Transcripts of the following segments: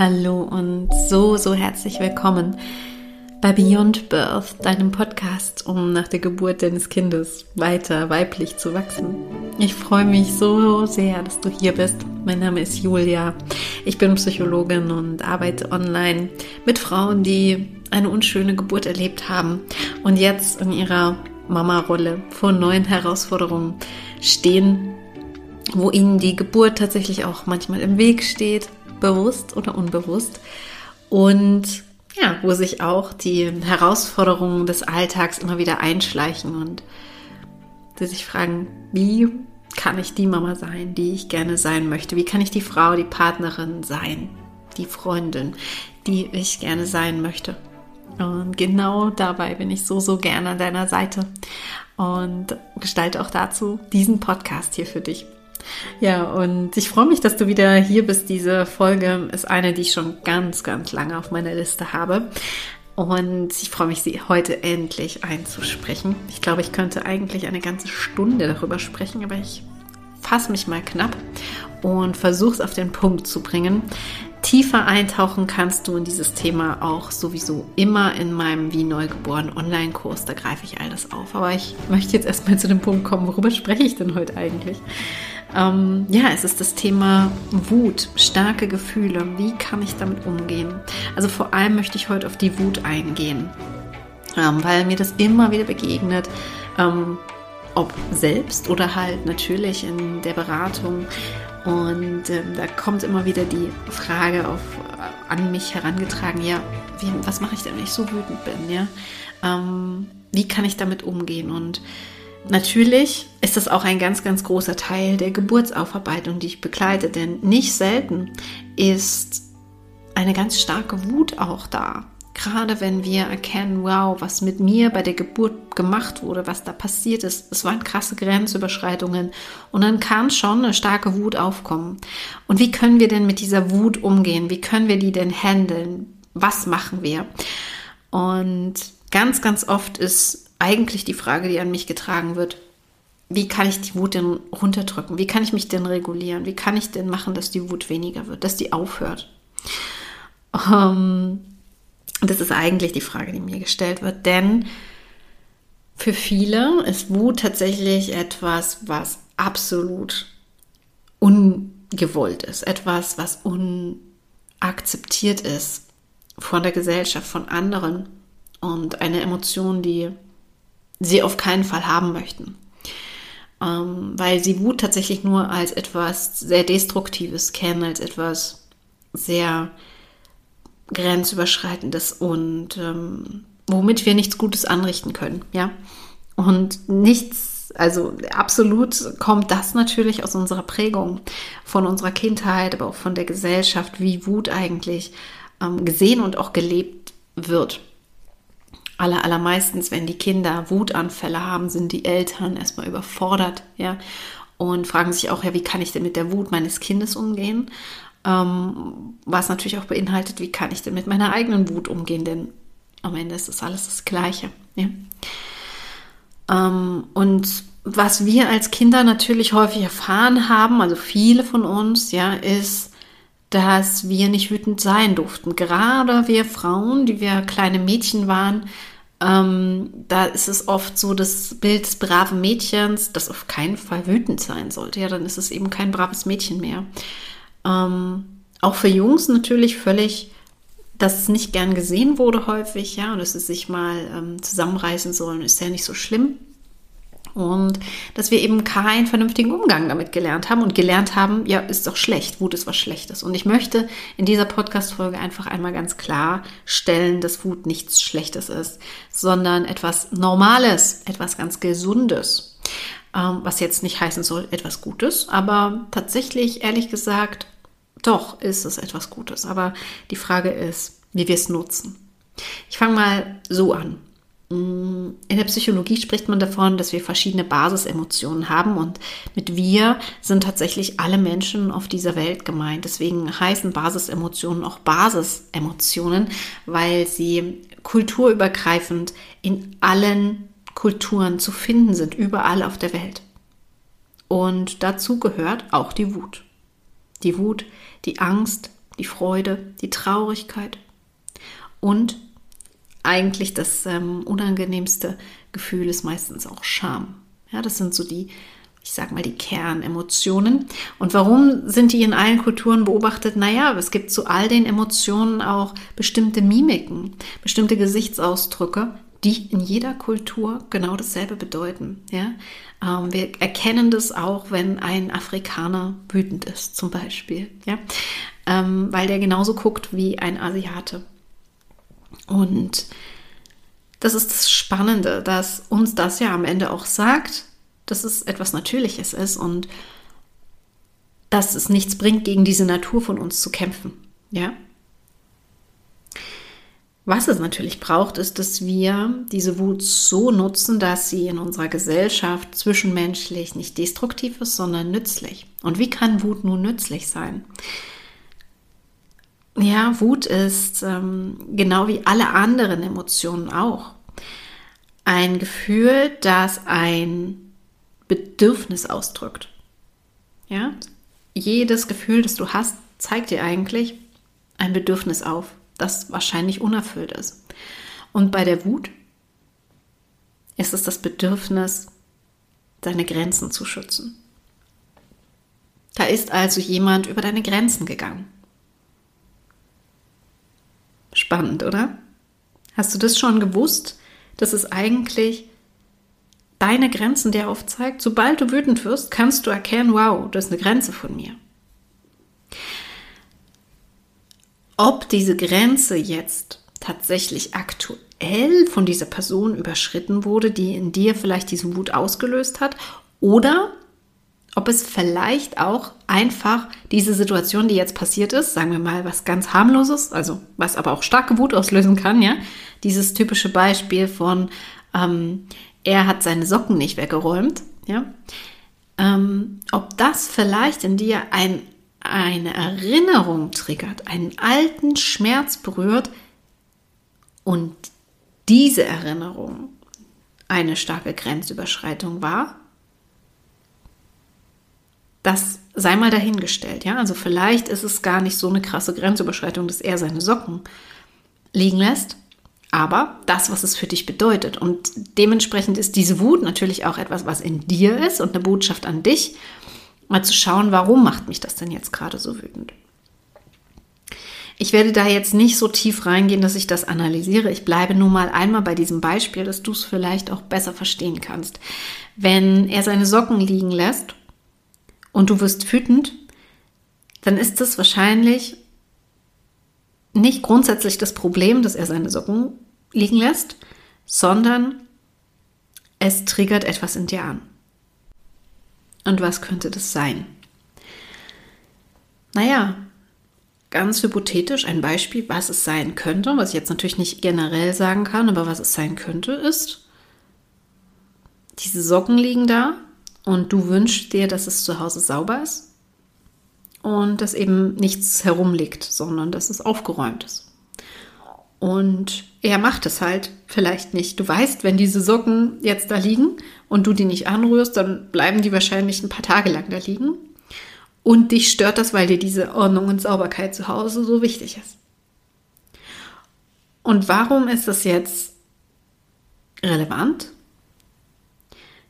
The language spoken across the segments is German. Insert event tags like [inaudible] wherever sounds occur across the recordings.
Hallo und so, so herzlich willkommen bei Beyond Birth, deinem Podcast, um nach der Geburt deines Kindes weiter weiblich zu wachsen. Ich freue mich so sehr, dass du hier bist. Mein Name ist Julia. Ich bin Psychologin und arbeite online mit Frauen, die eine unschöne Geburt erlebt haben und jetzt in ihrer Mama-Rolle vor neuen Herausforderungen stehen, wo ihnen die Geburt tatsächlich auch manchmal im Weg steht bewusst oder unbewusst. Und ja, wo sich auch die Herausforderungen des Alltags immer wieder einschleichen und sie sich fragen, wie kann ich die Mama sein, die ich gerne sein möchte? Wie kann ich die Frau, die Partnerin sein, die Freundin, die ich gerne sein möchte? Und genau dabei bin ich so, so gerne an deiner Seite und gestalte auch dazu diesen Podcast hier für dich. Ja, und ich freue mich, dass du wieder hier bist. Diese Folge ist eine, die ich schon ganz, ganz lange auf meiner Liste habe. Und ich freue mich, sie heute endlich einzusprechen. Ich glaube, ich könnte eigentlich eine ganze Stunde darüber sprechen, aber ich fasse mich mal knapp und versuche es auf den Punkt zu bringen. Tiefer eintauchen kannst du in dieses Thema auch sowieso immer in meinem Wie Neugeboren Online-Kurs. Da greife ich all das auf. Aber ich möchte jetzt erstmal zu dem Punkt kommen, worüber spreche ich denn heute eigentlich? Ähm, ja, es ist das Thema Wut, starke Gefühle. Wie kann ich damit umgehen? Also vor allem möchte ich heute auf die Wut eingehen, ähm, weil mir das immer wieder begegnet. Ähm, ob selbst oder halt natürlich in der Beratung. Und ähm, da kommt immer wieder die Frage auf, äh, an mich herangetragen, ja, wie, was mache ich denn, wenn ich so wütend bin, ja? Ähm, wie kann ich damit umgehen? Und Natürlich ist das auch ein ganz, ganz großer Teil der Geburtsaufarbeitung, die ich begleite, denn nicht selten ist eine ganz starke Wut auch da. Gerade wenn wir erkennen, wow, was mit mir bei der Geburt gemacht wurde, was da passiert ist, es waren krasse Grenzüberschreitungen und dann kann schon eine starke Wut aufkommen. Und wie können wir denn mit dieser Wut umgehen? Wie können wir die denn handeln? Was machen wir? Und ganz, ganz oft ist eigentlich die Frage, die an mich getragen wird, wie kann ich die Wut denn runterdrücken? Wie kann ich mich denn regulieren? Wie kann ich denn machen, dass die Wut weniger wird, dass die aufhört? Um, ähm, das ist eigentlich die Frage, die mir gestellt wird, denn für viele ist Wut tatsächlich etwas, was absolut ungewollt ist, etwas, was unakzeptiert ist von der Gesellschaft, von anderen und eine Emotion, die sie auf keinen Fall haben möchten. Ähm, weil sie Wut tatsächlich nur als etwas sehr Destruktives kennen, als etwas sehr grenzüberschreitendes und ähm, womit wir nichts Gutes anrichten können, ja. Und nichts, also absolut kommt das natürlich aus unserer Prägung, von unserer Kindheit, aber auch von der Gesellschaft, wie Wut eigentlich ähm, gesehen und auch gelebt wird aller, allermeistens, wenn die Kinder Wutanfälle haben, sind die Eltern erstmal überfordert, ja, und fragen sich auch, ja, wie kann ich denn mit der Wut meines Kindes umgehen? Ähm, was natürlich auch beinhaltet, wie kann ich denn mit meiner eigenen Wut umgehen? Denn am Ende ist das alles das Gleiche, ja. Ähm, und was wir als Kinder natürlich häufig erfahren haben, also viele von uns, ja, ist, dass wir nicht wütend sein durften. Gerade wir Frauen, die wir kleine Mädchen waren, ähm, da ist es oft so das Bild des braven Mädchens, das auf keinen Fall wütend sein sollte. Ja, dann ist es eben kein braves Mädchen mehr. Ähm, auch für Jungs natürlich völlig, dass es nicht gern gesehen wurde häufig, ja, und dass sie sich mal ähm, zusammenreißen sollen, ist ja nicht so schlimm. Und dass wir eben keinen vernünftigen Umgang damit gelernt haben und gelernt haben, ja, ist doch schlecht, Wut ist was Schlechtes. Und ich möchte in dieser Podcast-Folge einfach einmal ganz klar stellen, dass Wut nichts Schlechtes ist, sondern etwas Normales, etwas ganz Gesundes. Ähm, was jetzt nicht heißen soll, etwas Gutes, aber tatsächlich, ehrlich gesagt, doch ist es etwas Gutes. Aber die Frage ist, wie wir es nutzen. Ich fange mal so an. In der Psychologie spricht man davon, dass wir verschiedene Basisemotionen haben und mit wir sind tatsächlich alle Menschen auf dieser Welt gemeint. Deswegen heißen Basisemotionen auch Basisemotionen, weil sie kulturübergreifend in allen Kulturen zu finden sind, überall auf der Welt. Und dazu gehört auch die Wut. Die Wut, die Angst, die Freude, die Traurigkeit und eigentlich das ähm, unangenehmste Gefühl ist meistens auch Scham. Ja, das sind so die, ich sag mal, die Kernemotionen. Und warum sind die in allen Kulturen beobachtet? Naja, es gibt zu all den Emotionen auch bestimmte Mimiken, bestimmte Gesichtsausdrücke, die in jeder Kultur genau dasselbe bedeuten. Ja? Ähm, wir erkennen das auch, wenn ein Afrikaner wütend ist, zum Beispiel, ja? Ähm, weil der genauso guckt wie ein Asiate. Und das ist das Spannende, dass uns das ja am Ende auch sagt, dass es etwas Natürliches ist und dass es nichts bringt, gegen diese Natur von uns zu kämpfen. Ja? Was es natürlich braucht, ist, dass wir diese Wut so nutzen, dass sie in unserer Gesellschaft zwischenmenschlich nicht destruktiv ist, sondern nützlich. Und wie kann Wut nun nützlich sein? Ja, Wut ist ähm, genau wie alle anderen Emotionen auch ein Gefühl, das ein Bedürfnis ausdrückt. Ja, jedes Gefühl, das du hast, zeigt dir eigentlich ein Bedürfnis auf das wahrscheinlich unerfüllt ist. Und bei der Wut ist es das Bedürfnis, deine Grenzen zu schützen. Da ist also jemand über deine Grenzen gegangen. Spannend, oder? Hast du das schon gewusst, dass es eigentlich deine Grenzen dir aufzeigt? Sobald du wütend wirst, kannst du erkennen, wow, das ist eine Grenze von mir. ob diese Grenze jetzt tatsächlich aktuell von dieser Person überschritten wurde, die in dir vielleicht diesen Wut ausgelöst hat, oder ob es vielleicht auch einfach diese Situation, die jetzt passiert ist, sagen wir mal was ganz harmloses, also was aber auch starke Wut auslösen kann, ja, dieses typische Beispiel von ähm, er hat seine Socken nicht weggeräumt, ja, ähm, ob das vielleicht in dir ein eine Erinnerung triggert, einen alten Schmerz berührt und diese Erinnerung eine starke Grenzüberschreitung war, das sei mal dahingestellt, ja. Also vielleicht ist es gar nicht so eine krasse Grenzüberschreitung, dass er seine Socken liegen lässt, aber das, was es für dich bedeutet. Und dementsprechend ist diese Wut natürlich auch etwas, was in dir ist und eine Botschaft an dich mal zu schauen, warum macht mich das denn jetzt gerade so wütend. Ich werde da jetzt nicht so tief reingehen, dass ich das analysiere. Ich bleibe nur mal einmal bei diesem Beispiel, dass du es vielleicht auch besser verstehen kannst. Wenn er seine Socken liegen lässt und du wirst wütend, dann ist das wahrscheinlich nicht grundsätzlich das Problem, dass er seine Socken liegen lässt, sondern es triggert etwas in dir an. Und was könnte das sein? Naja, ganz hypothetisch ein Beispiel, was es sein könnte, was ich jetzt natürlich nicht generell sagen kann, aber was es sein könnte, ist, diese Socken liegen da und du wünschst dir, dass es zu Hause sauber ist und dass eben nichts herumliegt, sondern dass es aufgeräumt ist. Und er macht es halt vielleicht nicht. Du weißt, wenn diese Socken jetzt da liegen und du die nicht anrührst, dann bleiben die wahrscheinlich ein paar Tage lang da liegen. Und dich stört das, weil dir diese Ordnung und Sauberkeit zu Hause so wichtig ist. Und warum ist das jetzt relevant?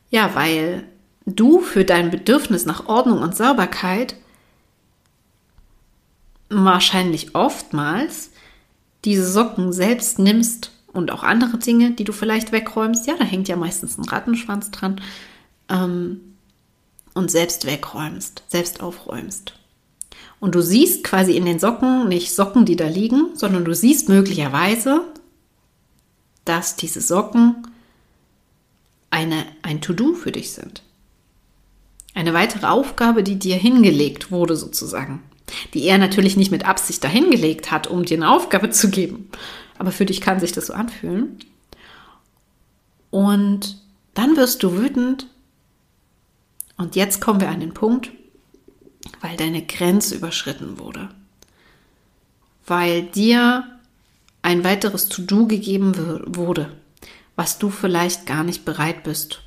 Ja, weil du für dein Bedürfnis nach Ordnung und Sauberkeit wahrscheinlich oftmals diese Socken selbst nimmst und auch andere Dinge, die du vielleicht wegräumst, ja, da hängt ja meistens ein Rattenschwanz dran, ähm, und selbst wegräumst, selbst aufräumst. Und du siehst quasi in den Socken nicht Socken, die da liegen, sondern du siehst möglicherweise, dass diese Socken eine, ein To-Do für dich sind. Eine weitere Aufgabe, die dir hingelegt wurde sozusagen die er natürlich nicht mit Absicht dahingelegt hat, um dir eine Aufgabe zu geben. Aber für dich kann sich das so anfühlen. Und dann wirst du wütend. Und jetzt kommen wir an den Punkt, weil deine Grenze überschritten wurde. Weil dir ein weiteres To-Do gegeben wurde, was du vielleicht gar nicht bereit bist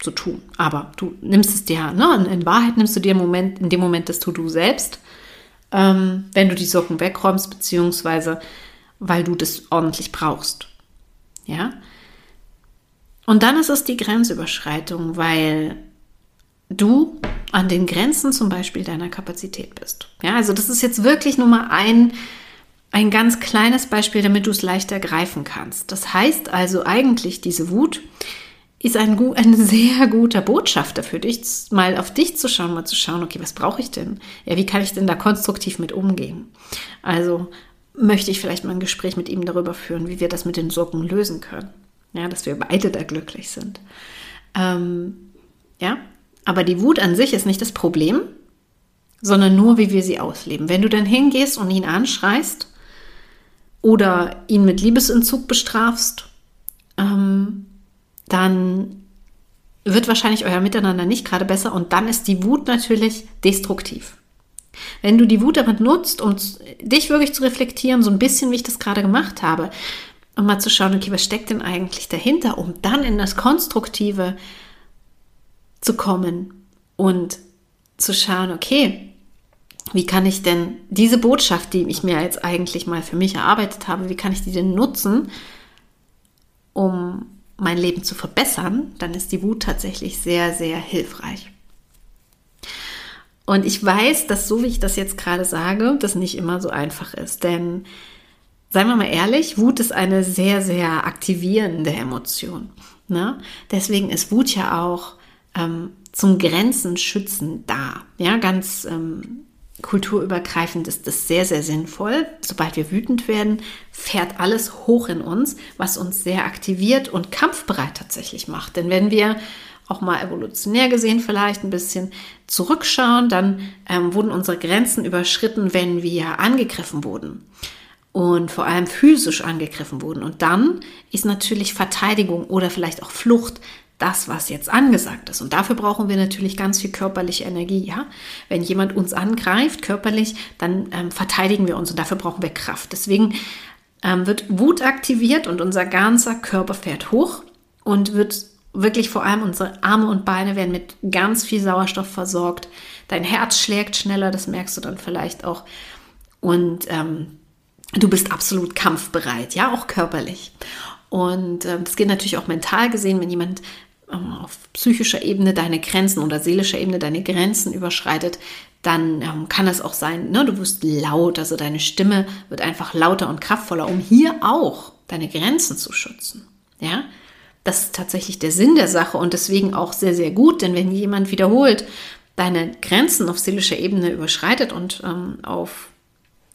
zu tun. Aber du nimmst es dir, ne? in Wahrheit nimmst du dir im Moment, in dem Moment das To-Do selbst ähm, wenn du die Socken wegräumst, beziehungsweise weil du das ordentlich brauchst. Ja? Und dann ist es die Grenzüberschreitung, weil du an den Grenzen zum Beispiel deiner Kapazität bist. Ja, also das ist jetzt wirklich nur mal ein, ein ganz kleines Beispiel, damit du es leichter greifen kannst. Das heißt also eigentlich, diese Wut ist ein, ein sehr guter Botschafter für dich, mal auf dich zu schauen, mal zu schauen, okay, was brauche ich denn? Ja, wie kann ich denn da konstruktiv mit umgehen? Also möchte ich vielleicht mal ein Gespräch mit ihm darüber führen, wie wir das mit den Socken lösen können. Ja, dass wir beide da glücklich sind. Ähm, ja, aber die Wut an sich ist nicht das Problem, sondern nur, wie wir sie ausleben. Wenn du dann hingehst und ihn anschreist oder ihn mit Liebesentzug bestrafst, ähm, dann wird wahrscheinlich euer Miteinander nicht gerade besser und dann ist die Wut natürlich destruktiv. Wenn du die Wut damit nutzt, um dich wirklich zu reflektieren, so ein bisschen wie ich das gerade gemacht habe, um mal zu schauen, okay, was steckt denn eigentlich dahinter, um dann in das Konstruktive zu kommen und zu schauen, okay, wie kann ich denn diese Botschaft, die ich mir jetzt eigentlich mal für mich erarbeitet habe, wie kann ich die denn nutzen, um mein Leben zu verbessern, dann ist die Wut tatsächlich sehr, sehr hilfreich. Und ich weiß, dass so wie ich das jetzt gerade sage, das nicht immer so einfach ist. Denn, seien wir mal ehrlich, Wut ist eine sehr, sehr aktivierende Emotion. Ne? Deswegen ist Wut ja auch ähm, zum Grenzen schützen da. Ja, ganz ähm, kulturübergreifend ist das sehr, sehr sinnvoll. Sobald wir wütend werden, fährt alles hoch in uns, was uns sehr aktiviert und kampfbereit tatsächlich macht. Denn wenn wir auch mal evolutionär gesehen vielleicht ein bisschen zurückschauen, dann ähm, wurden unsere Grenzen überschritten, wenn wir angegriffen wurden und vor allem physisch angegriffen wurden. Und dann ist natürlich Verteidigung oder vielleicht auch Flucht das, was jetzt angesagt ist. Und dafür brauchen wir natürlich ganz viel körperliche Energie. Ja? Wenn jemand uns angreift körperlich, dann ähm, verteidigen wir uns und dafür brauchen wir Kraft. Deswegen ähm, wird Wut aktiviert und unser ganzer Körper fährt hoch und wird wirklich vor allem unsere Arme und Beine werden mit ganz viel Sauerstoff versorgt. Dein Herz schlägt schneller, das merkst du dann vielleicht auch. Und ähm, du bist absolut kampfbereit, ja, auch körperlich. Und äh, das geht natürlich auch mental gesehen, wenn jemand ähm, auf psychischer Ebene deine Grenzen oder seelischer Ebene deine Grenzen überschreitet, dann ähm, kann es auch sein, ne, du wirst laut, also deine Stimme wird einfach lauter und kraftvoller, um hier auch deine Grenzen zu schützen. Ja, das ist tatsächlich der Sinn der Sache und deswegen auch sehr, sehr gut, denn wenn jemand wiederholt deine Grenzen auf seelischer Ebene überschreitet und ähm, auf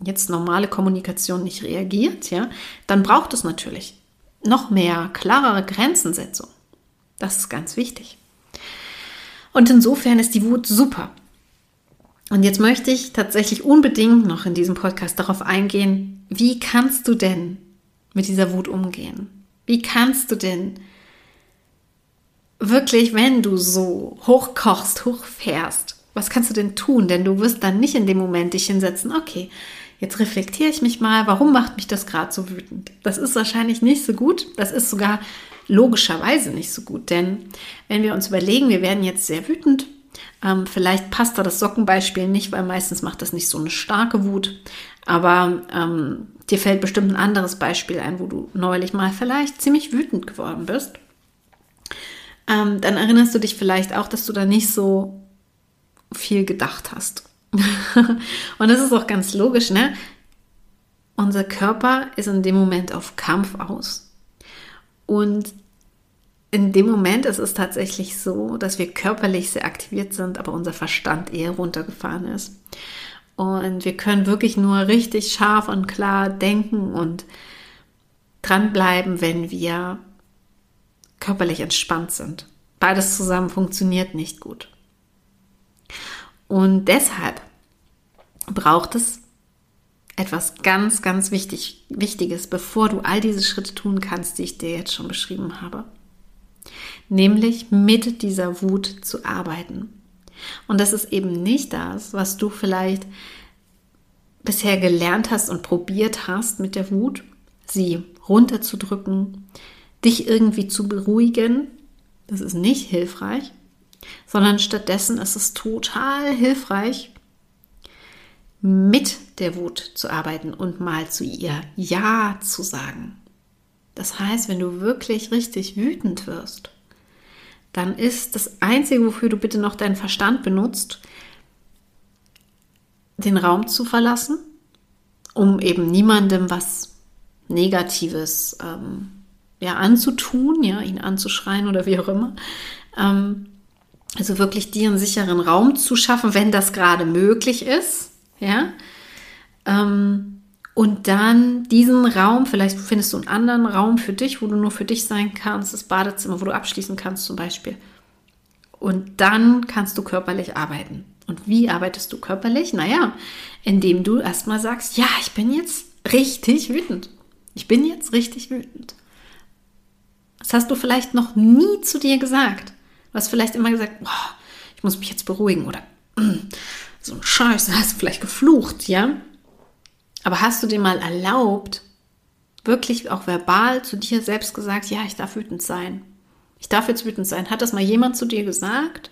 jetzt normale Kommunikation nicht reagiert, ja, dann braucht es natürlich noch mehr klarere Grenzensetzung. Das ist ganz wichtig. Und insofern ist die Wut super. Und jetzt möchte ich tatsächlich unbedingt noch in diesem Podcast darauf eingehen, wie kannst du denn mit dieser Wut umgehen? Wie kannst du denn wirklich, wenn du so hochkochst, hochfährst, was kannst du denn tun? Denn du wirst dann nicht in dem Moment dich hinsetzen, okay, jetzt reflektiere ich mich mal, warum macht mich das gerade so wütend? Das ist wahrscheinlich nicht so gut. Das ist sogar logischerweise nicht so gut. Denn wenn wir uns überlegen, wir werden jetzt sehr wütend, ähm, vielleicht passt da das Sockenbeispiel nicht, weil meistens macht das nicht so eine starke Wut. Aber ähm, dir fällt bestimmt ein anderes Beispiel ein, wo du neulich mal vielleicht ziemlich wütend geworden bist. Ähm, dann erinnerst du dich vielleicht auch, dass du da nicht so viel gedacht hast. [laughs] Und das ist auch ganz logisch, ne? Unser Körper ist in dem Moment auf Kampf aus. Und in dem Moment ist es tatsächlich so, dass wir körperlich sehr aktiviert sind, aber unser Verstand eher runtergefahren ist. Und wir können wirklich nur richtig scharf und klar denken und dranbleiben, wenn wir körperlich entspannt sind. Beides zusammen funktioniert nicht gut. Und deshalb braucht es etwas ganz, ganz wichtig, Wichtiges, bevor du all diese Schritte tun kannst, die ich dir jetzt schon beschrieben habe. Nämlich mit dieser Wut zu arbeiten. Und das ist eben nicht das, was du vielleicht bisher gelernt hast und probiert hast mit der Wut, sie runterzudrücken, dich irgendwie zu beruhigen. Das ist nicht hilfreich, sondern stattdessen ist es total hilfreich, mit der Wut zu arbeiten und mal zu ihr Ja zu sagen. Das heißt, wenn du wirklich richtig wütend wirst, dann ist das Einzige, wofür du bitte noch deinen Verstand benutzt, den Raum zu verlassen, um eben niemandem was Negatives ähm, ja, anzutun, ja, ihn anzuschreien oder wie auch immer. Ähm, also wirklich dir einen sicheren Raum zu schaffen, wenn das gerade möglich ist, ja. Ähm, und dann diesen Raum, vielleicht findest du einen anderen Raum für dich, wo du nur für dich sein kannst, das Badezimmer, wo du abschließen kannst zum Beispiel. Und dann kannst du körperlich arbeiten. Und wie arbeitest du körperlich? Naja, indem du erstmal sagst, ja, ich bin jetzt richtig wütend. Ich bin jetzt richtig wütend. Das hast du vielleicht noch nie zu dir gesagt. Du hast vielleicht immer gesagt, oh, ich muss mich jetzt beruhigen oder so ein Scheiß, hast du vielleicht geflucht, ja? Aber hast du dir mal erlaubt, wirklich auch verbal zu dir selbst gesagt, ja, ich darf wütend sein. Ich darf jetzt wütend sein. Hat das mal jemand zu dir gesagt?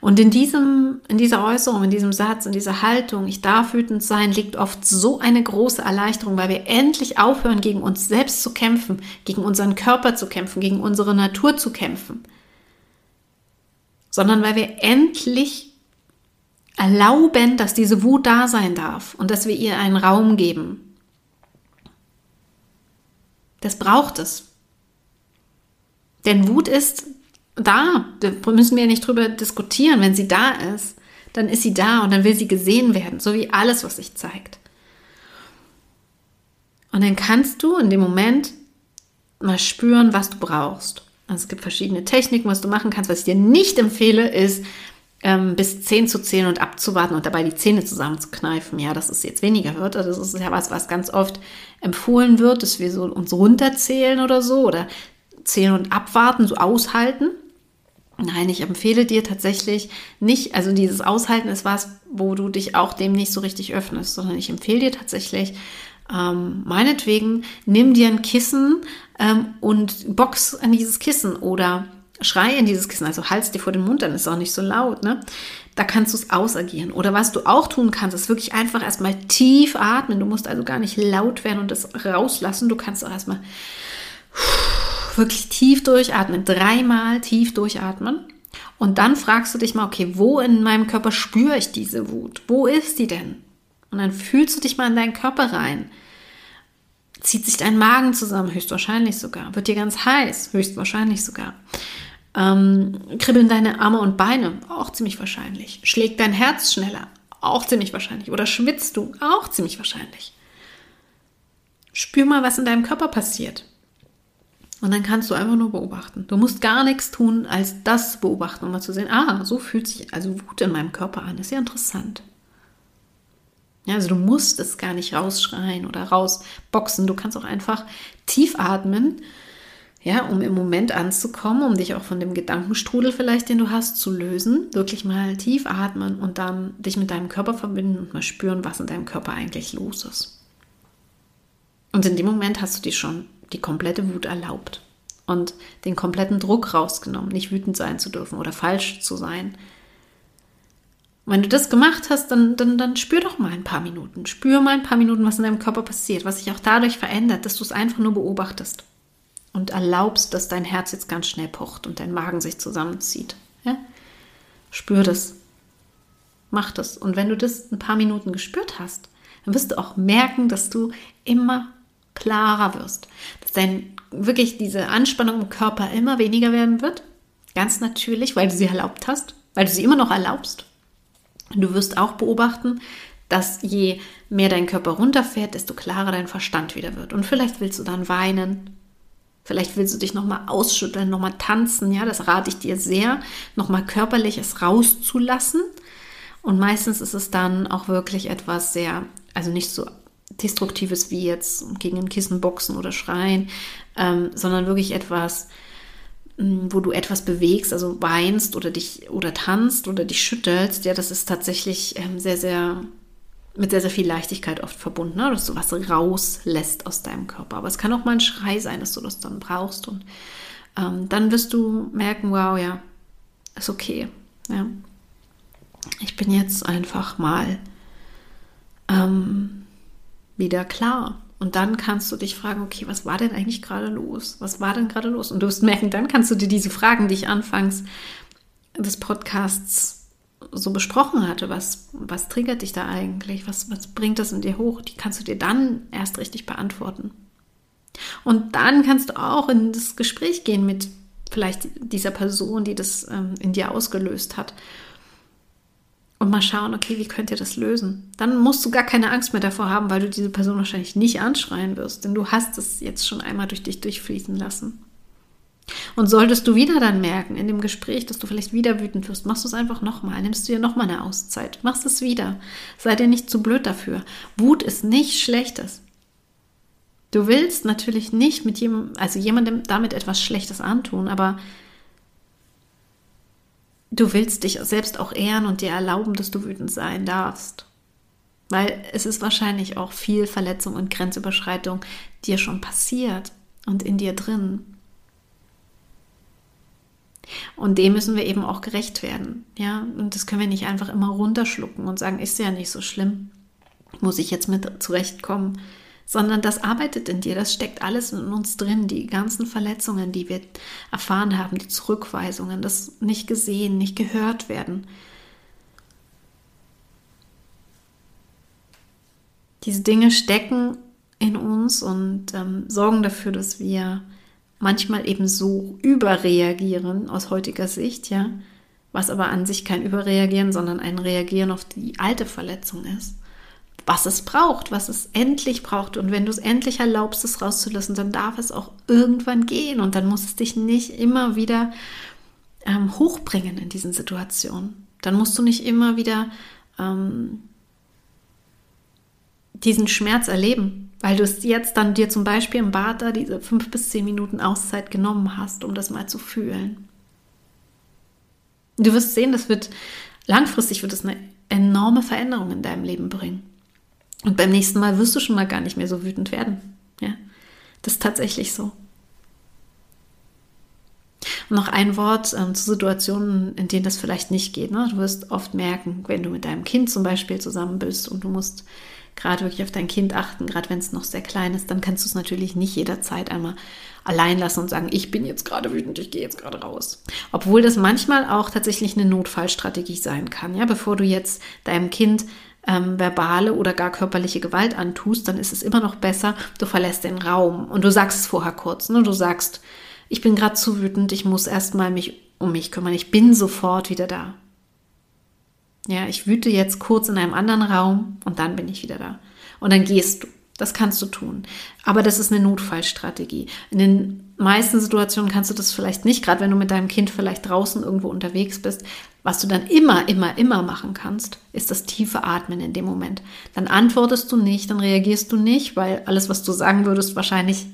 Und in diesem, in dieser Äußerung, in diesem Satz, in dieser Haltung, ich darf wütend sein, liegt oft so eine große Erleichterung, weil wir endlich aufhören, gegen uns selbst zu kämpfen, gegen unseren Körper zu kämpfen, gegen unsere Natur zu kämpfen. Sondern weil wir endlich erlauben, dass diese Wut da sein darf und dass wir ihr einen Raum geben. Das braucht es. Denn Wut ist da. Da müssen wir nicht drüber diskutieren. Wenn sie da ist, dann ist sie da und dann will sie gesehen werden, so wie alles, was sich zeigt. Und dann kannst du in dem Moment mal spüren, was du brauchst. Also es gibt verschiedene Techniken, was du machen kannst. Was ich dir nicht empfehle, ist, ähm, bis 10 zu zählen und abzuwarten und dabei die Zähne zusammenzukneifen. Ja, dass es jetzt weniger wird. Das ist ja was, was ganz oft empfohlen wird, dass wir so uns runterzählen oder so oder zählen und abwarten, so aushalten. Nein, ich empfehle dir tatsächlich nicht, also dieses Aushalten ist was, wo du dich auch dem nicht so richtig öffnest, sondern ich empfehle dir tatsächlich, ähm, meinetwegen, nimm dir ein Kissen ähm, und box an dieses Kissen oder schrei in dieses Kissen, also hals dir vor den Mund, dann ist es auch nicht so laut, ne? Da kannst du es ausagieren. Oder was du auch tun kannst, ist wirklich einfach erstmal tief atmen. Du musst also gar nicht laut werden und das rauslassen. Du kannst auch erstmal wirklich tief durchatmen, dreimal tief durchatmen. Und dann fragst du dich mal, okay, wo in meinem Körper spüre ich diese Wut? Wo ist die denn? Und dann fühlst du dich mal in deinen Körper rein. Zieht sich dein Magen zusammen, höchstwahrscheinlich sogar. Wird dir ganz heiß, höchstwahrscheinlich sogar. Ähm, kribbeln deine Arme und Beine, auch ziemlich wahrscheinlich. Schlägt dein Herz schneller, auch ziemlich wahrscheinlich. Oder schwitzt du, auch ziemlich wahrscheinlich. Spür mal, was in deinem Körper passiert. Und dann kannst du einfach nur beobachten. Du musst gar nichts tun, als das beobachten, um mal zu sehen, ah, so fühlt sich also Wut in meinem Körper an. Ist ja interessant. Ja, also du musst es gar nicht rausschreien oder rausboxen. Du kannst auch einfach tief atmen, ja, um im Moment anzukommen, um dich auch von dem Gedankenstrudel vielleicht, den du hast, zu lösen. Wirklich mal tief atmen und dann dich mit deinem Körper verbinden und mal spüren, was in deinem Körper eigentlich los ist. Und in dem Moment hast du dir schon die komplette Wut erlaubt und den kompletten Druck rausgenommen, nicht wütend sein zu dürfen oder falsch zu sein. wenn du das gemacht hast, dann, dann, dann spür doch mal ein paar Minuten. Spür mal ein paar Minuten, was in deinem Körper passiert, was sich auch dadurch verändert, dass du es einfach nur beobachtest und erlaubst, dass dein Herz jetzt ganz schnell pocht und dein Magen sich zusammenzieht. Ja? Spür das. Mach das. Und wenn du das ein paar Minuten gespürt hast, dann wirst du auch merken, dass du immer klarer wirst. Dass dein wirklich diese Anspannung im Körper immer weniger werden wird. Ganz natürlich, weil du sie erlaubt hast, weil du sie immer noch erlaubst. Du wirst auch beobachten, dass je mehr dein Körper runterfährt, desto klarer dein Verstand wieder wird. Und vielleicht willst du dann weinen. Vielleicht willst du dich nochmal ausschütteln, nochmal tanzen. Ja, das rate ich dir sehr, nochmal körperlich es rauszulassen. Und meistens ist es dann auch wirklich etwas sehr, also nicht so Destruktives wie jetzt gegen ein Kissen boxen oder schreien, ähm, sondern wirklich etwas, mm, wo du etwas bewegst, also weinst oder dich oder tanzt oder dich schüttelst, ja, das ist tatsächlich ähm, sehr, sehr mit sehr, sehr viel Leichtigkeit oft verbunden, ne? dass du was rauslässt aus deinem Körper. Aber es kann auch mal ein Schrei sein, dass du das dann brauchst. Und ähm, dann wirst du merken, wow, ja, ist okay. Ja. Ich bin jetzt einfach mal ähm, wieder klar. Und dann kannst du dich fragen, okay, was war denn eigentlich gerade los? Was war denn gerade los? Und du wirst merken, dann kannst du dir diese Fragen, die ich anfangs des Podcasts so besprochen hatte, was, was triggert dich da eigentlich? Was, was bringt das in dir hoch? Die kannst du dir dann erst richtig beantworten. Und dann kannst du auch in das Gespräch gehen mit vielleicht dieser Person, die das ähm, in dir ausgelöst hat und mal schauen, okay, wie könnt ihr das lösen? Dann musst du gar keine Angst mehr davor haben, weil du diese Person wahrscheinlich nicht anschreien wirst, denn du hast es jetzt schon einmal durch dich durchfließen lassen. Und solltest du wieder dann merken in dem Gespräch, dass du vielleicht wieder wütend wirst, machst du es einfach nochmal, nimmst du dir nochmal eine Auszeit, machst es wieder. Sei dir nicht zu blöd dafür. Wut ist nichts Schlechtes. Du willst natürlich nicht mit jemandem, also jemandem damit etwas Schlechtes antun, aber du willst dich selbst auch ehren und dir erlauben, dass du wütend sein darfst. Weil es ist wahrscheinlich auch viel Verletzung und Grenzüberschreitung dir schon passiert und in dir drin. Und dem müssen wir eben auch gerecht werden. Ja, und das können wir nicht einfach immer runterschlucken und sagen, ist ja nicht so schlimm. Muss ich jetzt mit zurechtkommen sondern das arbeitet in dir, das steckt alles in uns drin, die ganzen Verletzungen, die wir erfahren haben, die Zurückweisungen, das nicht gesehen, nicht gehört werden. Diese Dinge stecken in uns und ähm, sorgen dafür, dass wir manchmal eben so überreagieren aus heutiger Sicht, ja, was aber an sich kein Überreagieren, sondern ein Reagieren auf die alte Verletzung ist was es braucht, was es endlich braucht. Und wenn du es endlich erlaubst, es rauszulassen, dann darf es auch irgendwann gehen und dann muss es dich nicht immer wieder ähm, hochbringen in diesen Situationen. Dann musst du nicht immer wieder ähm, diesen Schmerz erleben, weil du es jetzt dann dir zum Beispiel im Bad da diese fünf bis zehn Minuten Auszeit genommen hast, um das mal zu fühlen. Du wirst sehen, das wird langfristig wird es eine enorme Veränderung in deinem Leben bringen. Und beim nächsten Mal wirst du schon mal gar nicht mehr so wütend werden. Ja, das ist tatsächlich so. Und noch ein Wort ähm, zu Situationen, in denen das vielleicht nicht geht. Ne? Du wirst oft merken, wenn du mit deinem Kind zum Beispiel zusammen bist und du musst gerade wirklich auf dein Kind achten, gerade wenn es noch sehr klein ist, dann kannst du es natürlich nicht jederzeit einmal allein lassen und sagen, ich bin jetzt gerade wütend, ich gehe jetzt gerade raus. Obwohl das manchmal auch tatsächlich eine Notfallstrategie sein kann. Ja, bevor du jetzt deinem Kind ähm, verbale oder gar körperliche Gewalt antust, dann ist es immer noch besser, du verlässt den Raum und du sagst es vorher kurz. Ne? Du sagst, ich bin gerade zu wütend, ich muss erstmal mich um mich kümmern, ich bin sofort wieder da. Ja, ich wüte jetzt kurz in einem anderen Raum und dann bin ich wieder da. Und dann gehst du. Das kannst du tun. Aber das ist eine Notfallstrategie. In den meisten Situationen kannst du das vielleicht nicht, gerade wenn du mit deinem Kind vielleicht draußen irgendwo unterwegs bist. Was du dann immer, immer, immer machen kannst, ist das tiefe Atmen in dem Moment. Dann antwortest du nicht, dann reagierst du nicht, weil alles, was du sagen würdest, wahrscheinlich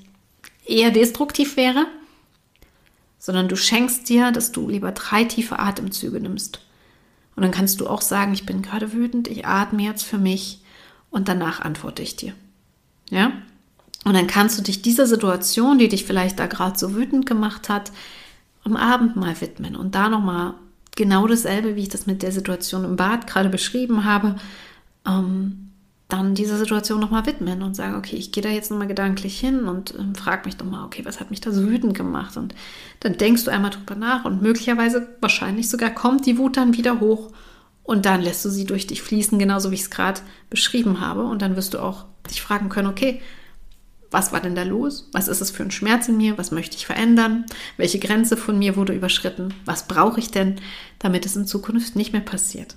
eher destruktiv wäre, sondern du schenkst dir, dass du lieber drei tiefe Atemzüge nimmst. Und dann kannst du auch sagen, ich bin gerade wütend, ich atme jetzt für mich und danach antworte ich dir. Ja? Und dann kannst du dich dieser Situation, die dich vielleicht da gerade so wütend gemacht hat, am Abend mal widmen und da nochmal genau dasselbe, wie ich das mit der Situation im Bad gerade beschrieben habe, ähm, dann dieser Situation nochmal widmen und sagen, okay, ich gehe da jetzt nochmal gedanklich hin und ähm, frag mich nochmal, okay, was hat mich da so wütend gemacht? Und dann denkst du einmal drüber nach und möglicherweise, wahrscheinlich sogar, kommt die Wut dann wieder hoch und dann lässt du sie durch dich fließen, genauso wie ich es gerade beschrieben habe. Und dann wirst du auch dich fragen können, okay, was war denn da los? Was ist es für ein Schmerz in mir? Was möchte ich verändern? Welche Grenze von mir wurde überschritten? Was brauche ich denn, damit es in Zukunft nicht mehr passiert?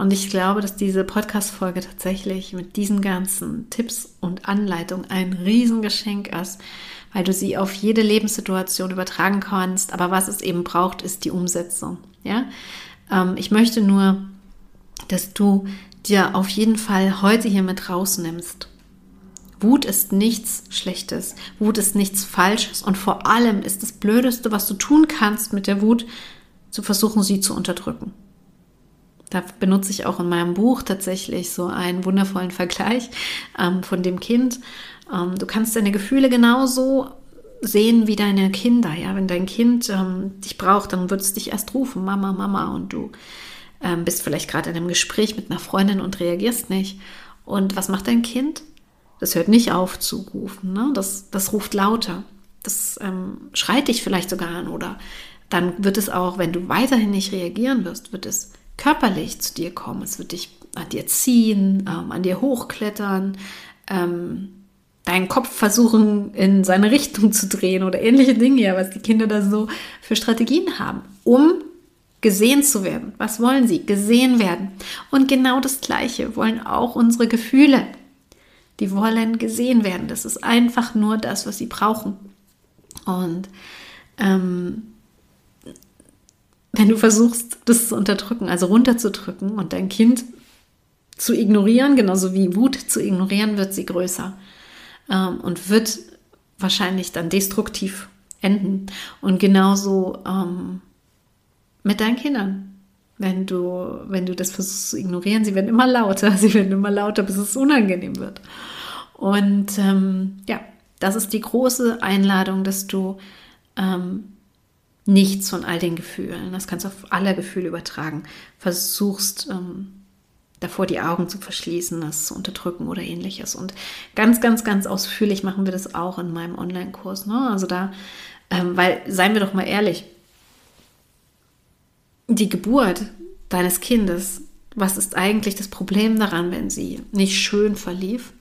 Und ich glaube, dass diese Podcast-Folge tatsächlich mit diesen ganzen Tipps und Anleitungen ein Riesengeschenk ist, weil du sie auf jede Lebenssituation übertragen kannst. Aber was es eben braucht, ist die Umsetzung. Ja, ähm, ich möchte nur, dass du dir auf jeden Fall heute hier mit rausnimmst. Wut ist nichts Schlechtes. Wut ist nichts Falsches. Und vor allem ist das Blödeste, was du tun kannst mit der Wut, zu versuchen, sie zu unterdrücken. Da benutze ich auch in meinem Buch tatsächlich so einen wundervollen Vergleich ähm, von dem Kind. Ähm, du kannst deine Gefühle genauso sehen wie deine Kinder. Ja, wenn dein Kind ähm, dich braucht, dann wird es dich erst rufen, Mama, Mama, und du ähm, bist vielleicht gerade in einem Gespräch mit einer Freundin und reagierst nicht. Und was macht dein Kind? Das hört nicht auf zu rufen. Ne? Das, das ruft lauter. Das ähm, schreit dich vielleicht sogar an. Oder dann wird es auch, wenn du weiterhin nicht reagieren wirst, wird es körperlich zu dir kommen. Es wird dich an dir ziehen, ähm, an dir hochklettern, ähm, deinen Kopf versuchen in seine Richtung zu drehen oder ähnliche Dinge, ja, was die Kinder da so für Strategien haben, um gesehen zu werden. Was wollen sie? Gesehen werden. Und genau das Gleiche wollen auch unsere Gefühle. Die wollen gesehen werden. Das ist einfach nur das, was sie brauchen. Und ähm, wenn du versuchst, das zu unterdrücken, also runterzudrücken und dein Kind zu ignorieren, genauso wie Wut zu ignorieren, wird sie größer ähm, und wird wahrscheinlich dann destruktiv enden. Und genauso ähm, mit deinen Kindern. Wenn du, wenn du das versuchst zu ignorieren, sie werden immer lauter, [laughs] sie werden immer lauter, bis es unangenehm wird. Und ähm, ja, das ist die große Einladung, dass du ähm, nichts von all den Gefühlen, das kannst du auf alle Gefühle übertragen, versuchst ähm, davor die Augen zu verschließen, das zu unterdrücken oder ähnliches. Und ganz, ganz, ganz ausführlich machen wir das auch in meinem Online-Kurs. Ne? Also da, ähm, weil, seien wir doch mal ehrlich, die Geburt deines Kindes, was ist eigentlich das Problem daran, wenn sie nicht schön verlief?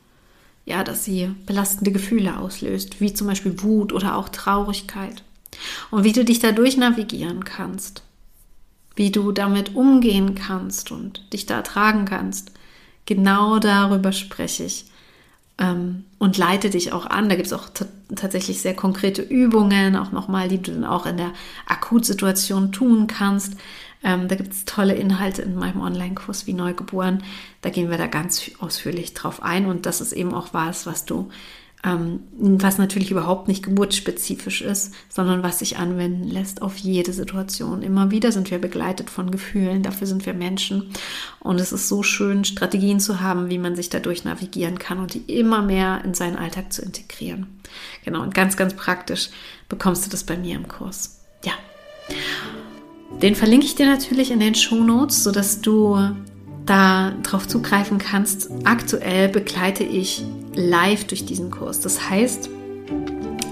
Ja, dass sie belastende Gefühle auslöst, wie zum Beispiel Wut oder auch Traurigkeit. Und wie du dich dadurch navigieren kannst, wie du damit umgehen kannst und dich da tragen kannst. Genau darüber spreche ich ähm, und leite dich auch an. Da gibt es auch tatsächlich sehr konkrete Übungen, auch nochmal, die du dann auch in der Akutsituation tun kannst. Ähm, da gibt es tolle Inhalte in meinem Online-Kurs wie Neugeboren. Da gehen wir da ganz ausführlich drauf ein und das ist eben auch was, was du ähm, was natürlich überhaupt nicht geburtsspezifisch ist, sondern was sich anwenden lässt auf jede Situation. Immer wieder sind wir begleitet von Gefühlen, dafür sind wir Menschen. Und es ist so schön, Strategien zu haben, wie man sich dadurch navigieren kann und die immer mehr in seinen Alltag zu integrieren. Genau, und ganz, ganz praktisch bekommst du das bei mir im Kurs. Ja. Den verlinke ich dir natürlich in den Shownotes, sodass du da drauf zugreifen kannst. Aktuell begleite ich live durch diesen Kurs. Das heißt,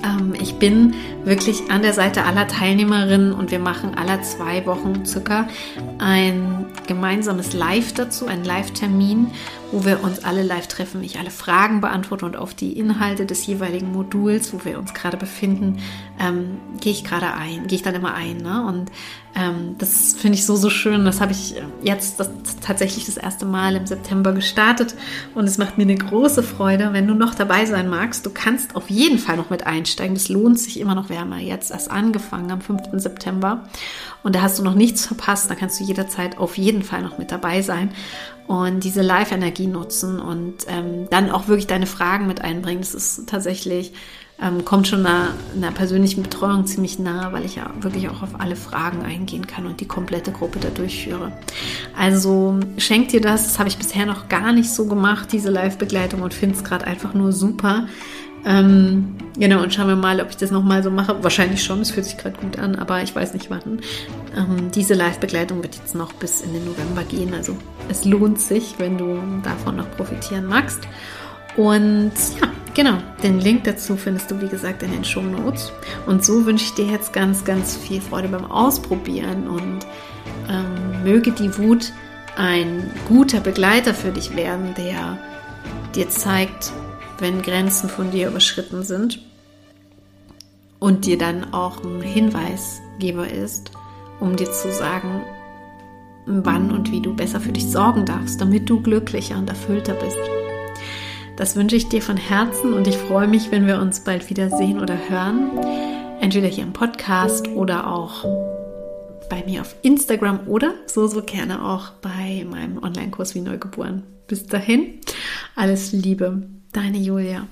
ähm, ich bin wirklich an der Seite aller Teilnehmerinnen und wir machen alle zwei Wochen circa ein gemeinsames Live dazu, einen Live-Termin, wo wir uns alle live treffen, ich alle Fragen beantworte und auf die Inhalte des jeweiligen Moduls, wo wir uns gerade befinden, ähm, gehe ich gerade ein, gehe ich dann immer ein. Ne? Und ähm, das finde ich so, so schön. Das habe ich jetzt das, tatsächlich das erste Mal im September gestartet und es macht mir eine große Freude, wenn du noch dabei sein magst. Du kannst auf jeden Fall noch mit einsteigen. Das lohnt sich immer noch. Wir haben ja jetzt erst angefangen am 5. September und da hast du noch nichts verpasst. Da kannst du jederzeit auf jeden Fall noch mit dabei sein und diese Live-Energie nutzen und ähm, dann auch wirklich deine Fragen mit einbringen. Das ist tatsächlich, ähm, kommt schon einer, einer persönlichen Betreuung ziemlich nah, weil ich ja wirklich auch auf alle Fragen eingehen kann und die komplette Gruppe da durchführe. Also schenk dir das, das habe ich bisher noch gar nicht so gemacht, diese Live-Begleitung und finde es gerade einfach nur super. Ähm, genau, und schauen wir mal, ob ich das nochmal so mache. Wahrscheinlich schon, es fühlt sich gerade gut an, aber ich weiß nicht wann. Ähm, diese Live-Begleitung wird jetzt noch bis in den November gehen. Also es lohnt sich, wenn du davon noch profitieren magst. Und ja, genau, den Link dazu findest du, wie gesagt, in den Show Notes. Und so wünsche ich dir jetzt ganz, ganz viel Freude beim Ausprobieren und ähm, möge die Wut ein guter Begleiter für dich werden, der dir zeigt, wenn Grenzen von dir überschritten sind und dir dann auch ein Hinweisgeber ist, um dir zu sagen, wann und wie du besser für dich sorgen darfst, damit du glücklicher und erfüllter bist. Das wünsche ich dir von Herzen und ich freue mich, wenn wir uns bald wieder sehen oder hören. Entweder hier im Podcast oder auch bei mir auf Instagram oder so, so gerne auch bei meinem Online-Kurs wie Neugeboren. Bis dahin, alles Liebe. Deine Julia.